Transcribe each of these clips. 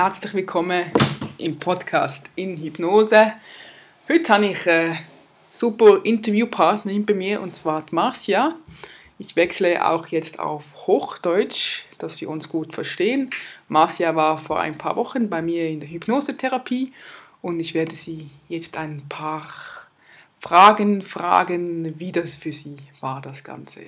Herzlich willkommen im Podcast in Hypnose. Heute habe ich einen super Interviewpartnerin bei mir und zwar Marcia. Ich wechsle auch jetzt auf Hochdeutsch, dass wir uns gut verstehen. Marcia war vor ein paar Wochen bei mir in der Hypnosetherapie und ich werde sie jetzt ein paar Fragen fragen, wie das für sie war, das Ganze.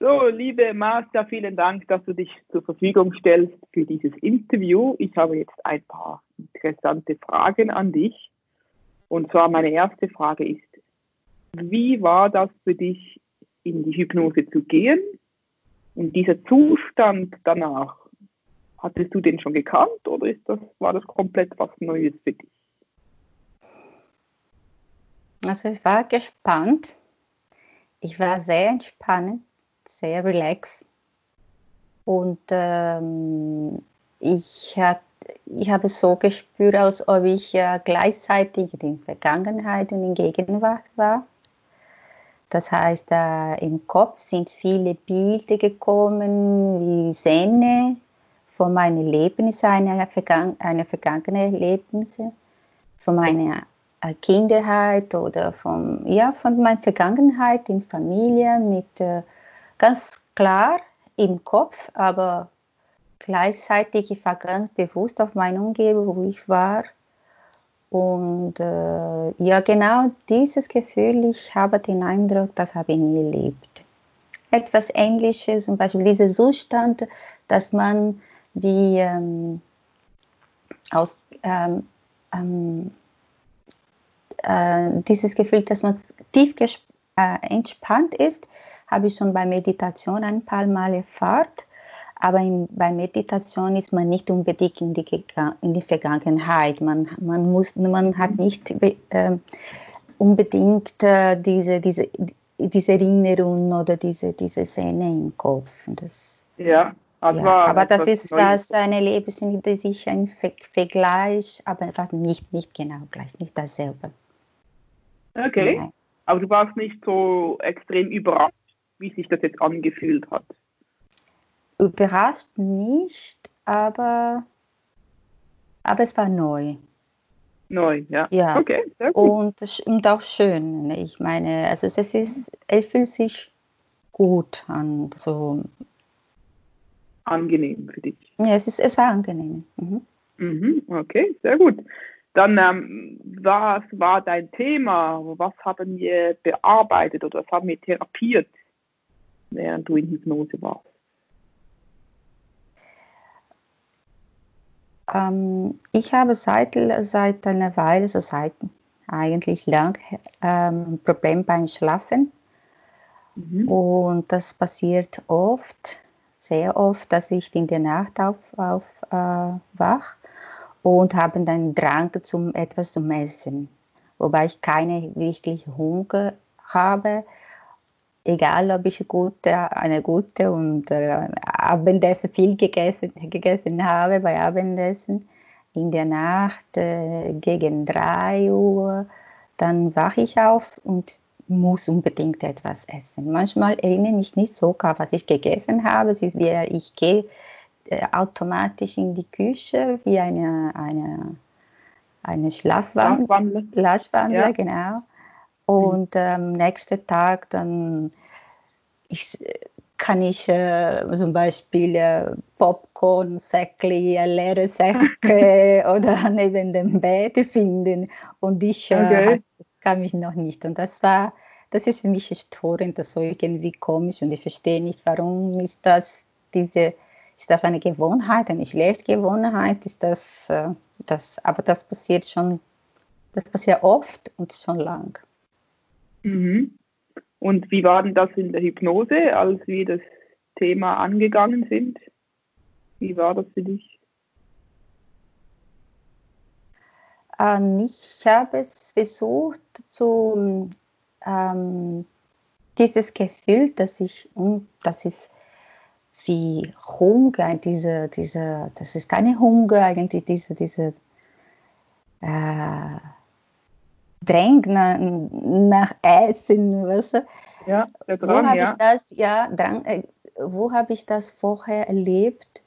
So, liebe Marcia, vielen Dank, dass du dich zur Verfügung stellst für dieses Interview. Ich habe jetzt ein paar interessante Fragen an dich. Und zwar meine erste Frage ist, wie war das für dich, in die Hypnose zu gehen? Und dieser Zustand danach, hattest du den schon gekannt oder ist das, war das komplett was Neues für dich? Also ich war gespannt. Ich war sehr entspannt sehr relaxed. Und ähm, ich, hat, ich habe so gespürt, als ob ich äh, gleichzeitig in Vergangenheit und in Gegenwart war. Das heißt, äh, im Kopf sind viele Bilder gekommen, wie Szene von meinen Erlebnissen, eine, Vergang eine vergangene Erlebnisse, von meiner äh, Kindheit oder vom, ja, von meiner Vergangenheit in Familie mit äh, ganz klar im Kopf, aber gleichzeitig ich war ganz bewusst auf meine Umgebung, wo ich war. Und äh, ja, genau dieses Gefühl, ich habe den Eindruck, das habe ich nie erlebt. Etwas Ähnliches, zum Beispiel dieser Zustand, dass man wie ähm, aus ähm, ähm, äh, dieses Gefühl, dass man tief äh, entspannt ist, habe ich schon bei Meditation ein paar Mal erfahren. Aber in, bei Meditation ist man nicht unbedingt in die, in die Vergangenheit. Man, man, muss, man hat nicht äh, unbedingt äh, diese, diese, diese Erinnerung oder diese, diese Szene im Kopf. Das, ja, also ja aber das ist was eine Lebensmittel, das ist ein Vergleich, aber nicht, nicht genau gleich, nicht dasselbe. Okay. Nein. Aber du warst nicht so extrem überrascht wie sich das jetzt angefühlt hat? Überrascht nicht, aber, aber es war neu. Neu, ja. Ja, okay, sehr gut. Und, und auch schön. Ne? Ich meine, also es, ist, es fühlt sich gut an. So. Angenehm für dich. Ja, es, ist, es war angenehm. Mhm. Mhm, okay, sehr gut. Dann, ähm, was war dein Thema? Was haben wir bearbeitet oder was haben wir therapiert? während du in Hypnose warst? Ähm, ich habe seit, seit einer Weile, so seit eigentlich lang, ähm, Problem beim Schlafen. Mhm. Und das passiert oft, sehr oft, dass ich in der Nacht aufwach auf, äh, und habe dann Drang zum etwas zu essen, wobei ich keine wirklich Hunger habe egal ob ich gute, eine gute und äh, Abendessen viel gegessen, gegessen habe bei Abendessen in der Nacht äh, gegen 3 Uhr, dann wache ich auf und muss unbedingt etwas essen. Manchmal erinnere ich mich nicht sogar, was ich gegessen habe. Es ist wie, ich gehe automatisch in die Küche wie eine, eine, eine Schlafwandler, Schlafwandler ja. genau. Und am ähm, nächsten Tag dann ich, kann ich äh, zum Beispiel äh, Popcorn, Säckli, leere Säcke oder neben dem Bett finden und ich äh, okay. kann mich noch nicht. Und das war, das ist für mich störend, das so irgendwie komisch und ich verstehe nicht, warum ist das diese, ist das eine Gewohnheit, eine schlechte Gewohnheit, ist das, äh, das, aber das passiert schon, das passiert oft und schon lang. Mhm. Und wie war denn das in der Hypnose, als wir das Thema angegangen sind? Wie war das für dich? Ähm, ich habe es versucht, zu, ähm, dieses Gefühl, dass ich, das ist wie Hunger, diese, diese, das ist keine Hunger eigentlich, diese, diese äh, Drang nach, nach Essen, weißt du? Ja, der Drang, wo habe ja. ich das, ja, Drang, äh, wo habe ich das vorher erlebt?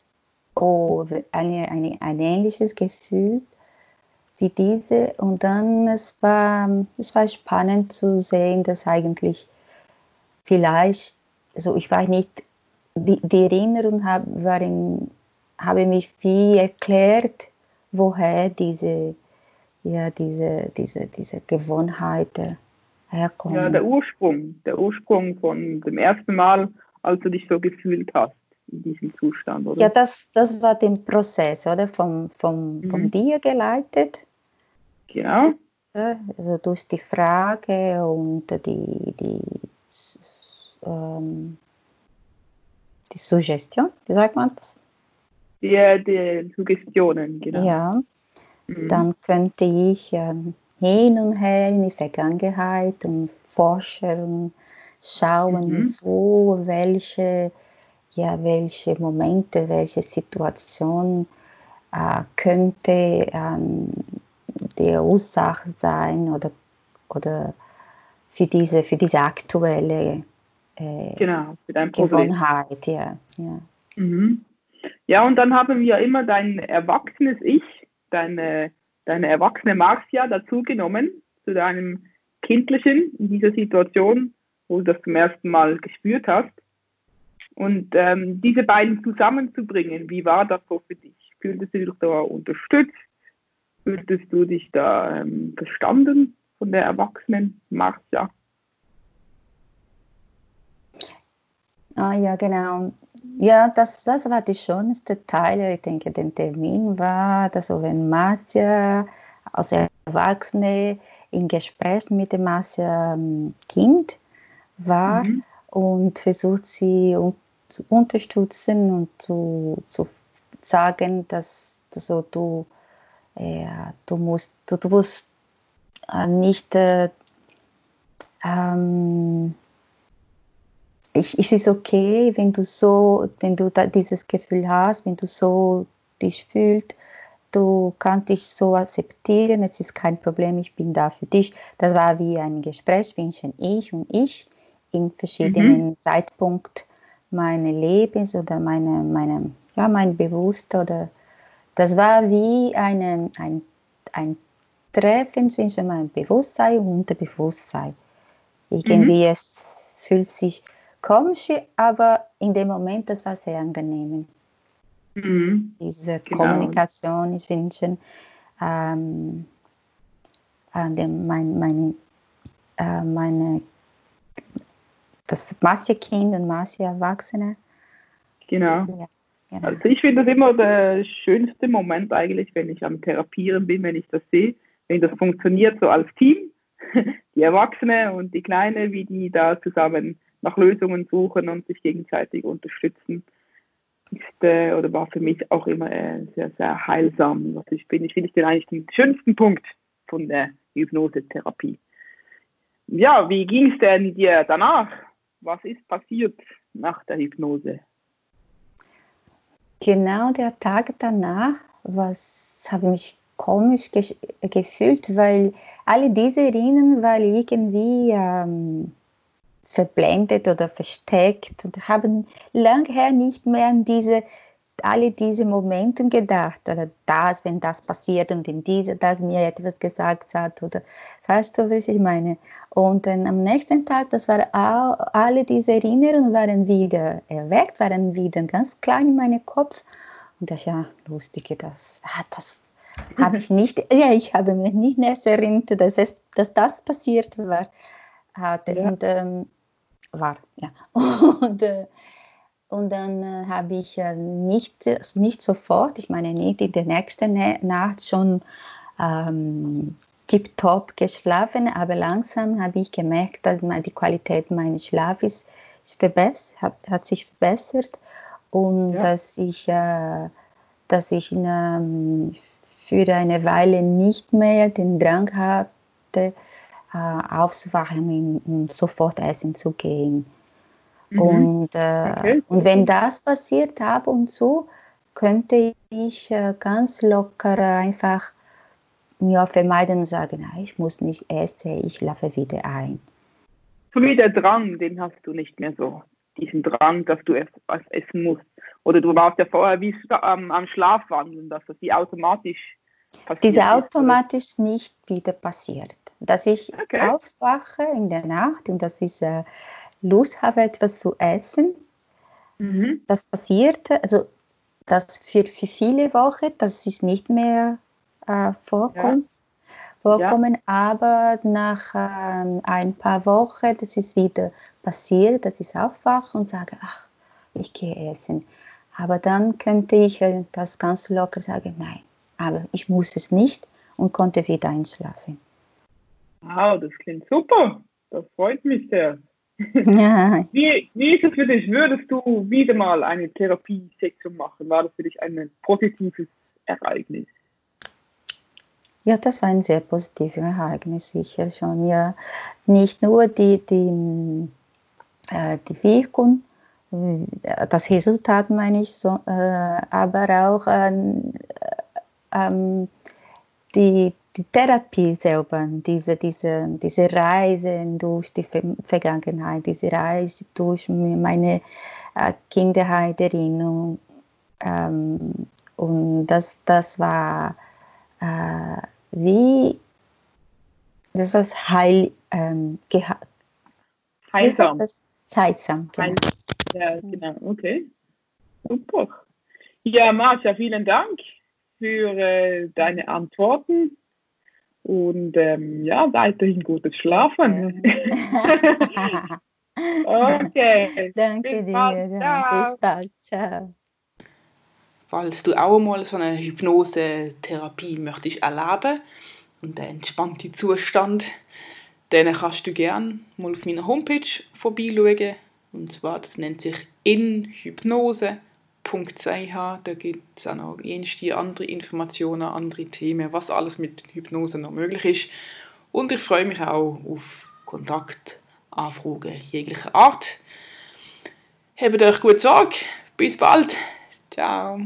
oh, eine, eine, ein ähnliches Gefühl wie diese. Und dann, es war, es war spannend zu sehen, dass eigentlich vielleicht, also ich war nicht, die, die Erinnerung hab, waren, habe mich wie erklärt, woher diese, ja, diese, diese, diese Gewohnheiten herkommen. Ja, der Ursprung, der Ursprung von dem ersten Mal, als du dich so gefühlt hast in diesem Zustand, oder? Ja, das, das war der Prozess, oder? Vom, vom, mhm. von dir geleitet. Genau. Also durch die Frage und die, die, ähm, die Suggestion, wie sagt man das? Die, die Suggestionen, genau. Ja, mhm. dann könnte ich ähm, hin und her in die Vergangenheit und forschen, schauen, mhm. wo, welche, ja, welche Momente, welche Situation äh, könnte ähm, die Ursache sein oder, oder für, diese, für diese aktuelle äh, genau, Gewohnheit. Ja, ja. Mhm. ja, und dann haben wir immer dein erwachsenes Ich, deine, deine erwachsene Marcia dazugenommen zu deinem kindlichen in dieser Situation, wo du das zum ersten Mal gespürt hast. Und ähm, diese beiden zusammenzubringen, wie war das so für dich? Fühltest du dich da unterstützt? Fühltest du dich da ähm, verstanden von der erwachsenen Marcia? Ah, ja, genau. Ja, das, das war die schönste Teil. Ich denke, der Termin war, dass wenn Marcia als Erwachsene im Gespräch mit dem Marcia ähm, Kind war mhm. und versucht sie zu unterstützen und zu, zu sagen, dass, dass so du ja, du musst, du, du musst äh, nicht, äh, ähm, ich, es ist okay, wenn du so, wenn du dieses Gefühl hast, wenn du so dich fühlst, du kannst dich so akzeptieren, es ist kein Problem, ich bin da für dich. Das war wie ein Gespräch zwischen ich und ich in verschiedenen mhm. Zeitpunkten meines Lebens oder meine, meine, ja, mein Bewusst oder das war wie eine, ein, ein Treffen zwischen meinem Bewusstsein und Unterbewusstsein. Irgendwie mhm. es fühlt sich komisch, aber in dem Moment, das war sehr angenehm. Mhm. Diese genau. Kommunikation, ich wünsche ähm, dem, mein, meine, äh, meine, das Massekind und Masse-Erwachsene. Genau. Ja. Genau. Also ich finde das immer der schönste Moment eigentlich, wenn ich am Therapieren bin, wenn ich das sehe, wenn das funktioniert so als Team, die Erwachsene und die Kleine, wie die da zusammen nach Lösungen suchen und sich gegenseitig unterstützen, ist äh, oder war für mich auch immer äh, sehr, sehr heilsam. Was ich bin, ich finde den eigentlich den schönsten Punkt von der Hypnosetherapie. Ja, wie ging es denn dir danach? Was ist passiert nach der Hypnose? genau der Tag danach, was habe ich mich komisch ge gefühlt, weil alle diese Erinnerungen waren irgendwie ähm, verblendet oder versteckt und haben lange nicht mehr an diese alle diese Momente gedacht oder das, wenn das passiert und wenn dieser das mir etwas gesagt hat oder weißt du, was ich meine? Und dann am nächsten Tag, das war auch, alle diese Erinnerungen waren wieder erweckt, waren wieder ganz klein in meinem Kopf und das ist ja lustig, das, ah, das habe ich nicht, ja, ich habe mich nicht erst erinnert, dass, es, dass das passiert war. Hatte. Ja. Und, ähm, war, ja. Und, äh, und dann äh, habe ich äh, nicht, nicht sofort, ich meine nicht in der nächsten Nacht schon ähm, tiptop geschlafen, aber langsam habe ich gemerkt, dass die Qualität meines Schlafes hat, hat sich verbessert und ja. dass ich, äh, dass ich ähm, für eine Weile nicht mehr den Drang hatte, äh, aufzuwachen und sofort essen zu gehen. Mhm. Und, äh, okay. und wenn das passiert ab und zu, könnte ich äh, ganz locker einfach mir vermeiden und sagen, ich muss nicht essen, ich schlafe wieder ein. So wie der Drang, den hast du nicht mehr so. Diesen Drang, dass du etwas essen musst. Oder du warst ja vorher wie ähm, am Schlafwandeln, dass das wie automatisch passiert. Diese automatisch nicht wieder passiert. Dass ich okay. aufwache in der Nacht und dass ich äh, Lust habe, etwas zu essen. Mhm. Das passierte, also das für, für viele Wochen, das ist nicht mehr äh, vorkommt. Ja vorkommen, ja. aber nach ähm, ein paar Wochen, das ist wieder passiert, dass ich aufwache und sage, ach, ich gehe essen. Aber dann könnte ich äh, das ganz locker sagen, nein, aber ich muss es nicht und konnte wieder einschlafen. Wow, das klingt super. Das freut mich sehr. Ja. Wie, wie ist es für dich? Würdest du wieder mal eine Therapiesitzung machen? War das für dich ein positives Ereignis? Ja, das war ein sehr positives Ereignis, sicher schon. Ja, nicht nur die, die, äh, die Wirkung, äh, das Resultat meine ich, so, äh, aber auch äh, ähm, die, die Therapie selber, diese, diese, diese Reise durch die Vergangenheit, diese Reise durch meine äh, Kindheitserinnerung. Ähm, und das, das war äh, wie das was heil, ähm, heilsam. Das? Heilsam, genau. Ja, genau, okay. Super. Ja, Marcia, vielen Dank für äh, deine Antworten und ähm, ja, weiterhin gutes Schlafen. okay. Danke Bis dir. Bald. Bis bald. Ciao falls du auch mal so eine Hypnose-Therapie möchtest erleben und einen entspannten Zustand, dann kannst du gerne mal auf meiner Homepage vorbeischauen. Und zwar, das nennt sich inhypnose.ch. Da gibt es auch noch jenste andere Informationen, andere Themen, was alles mit Hypnose noch möglich ist. Und ich freue mich auch auf Kontaktanfragen jeglicher Art. Habt euch gut Sorge. Bis bald. Ciao.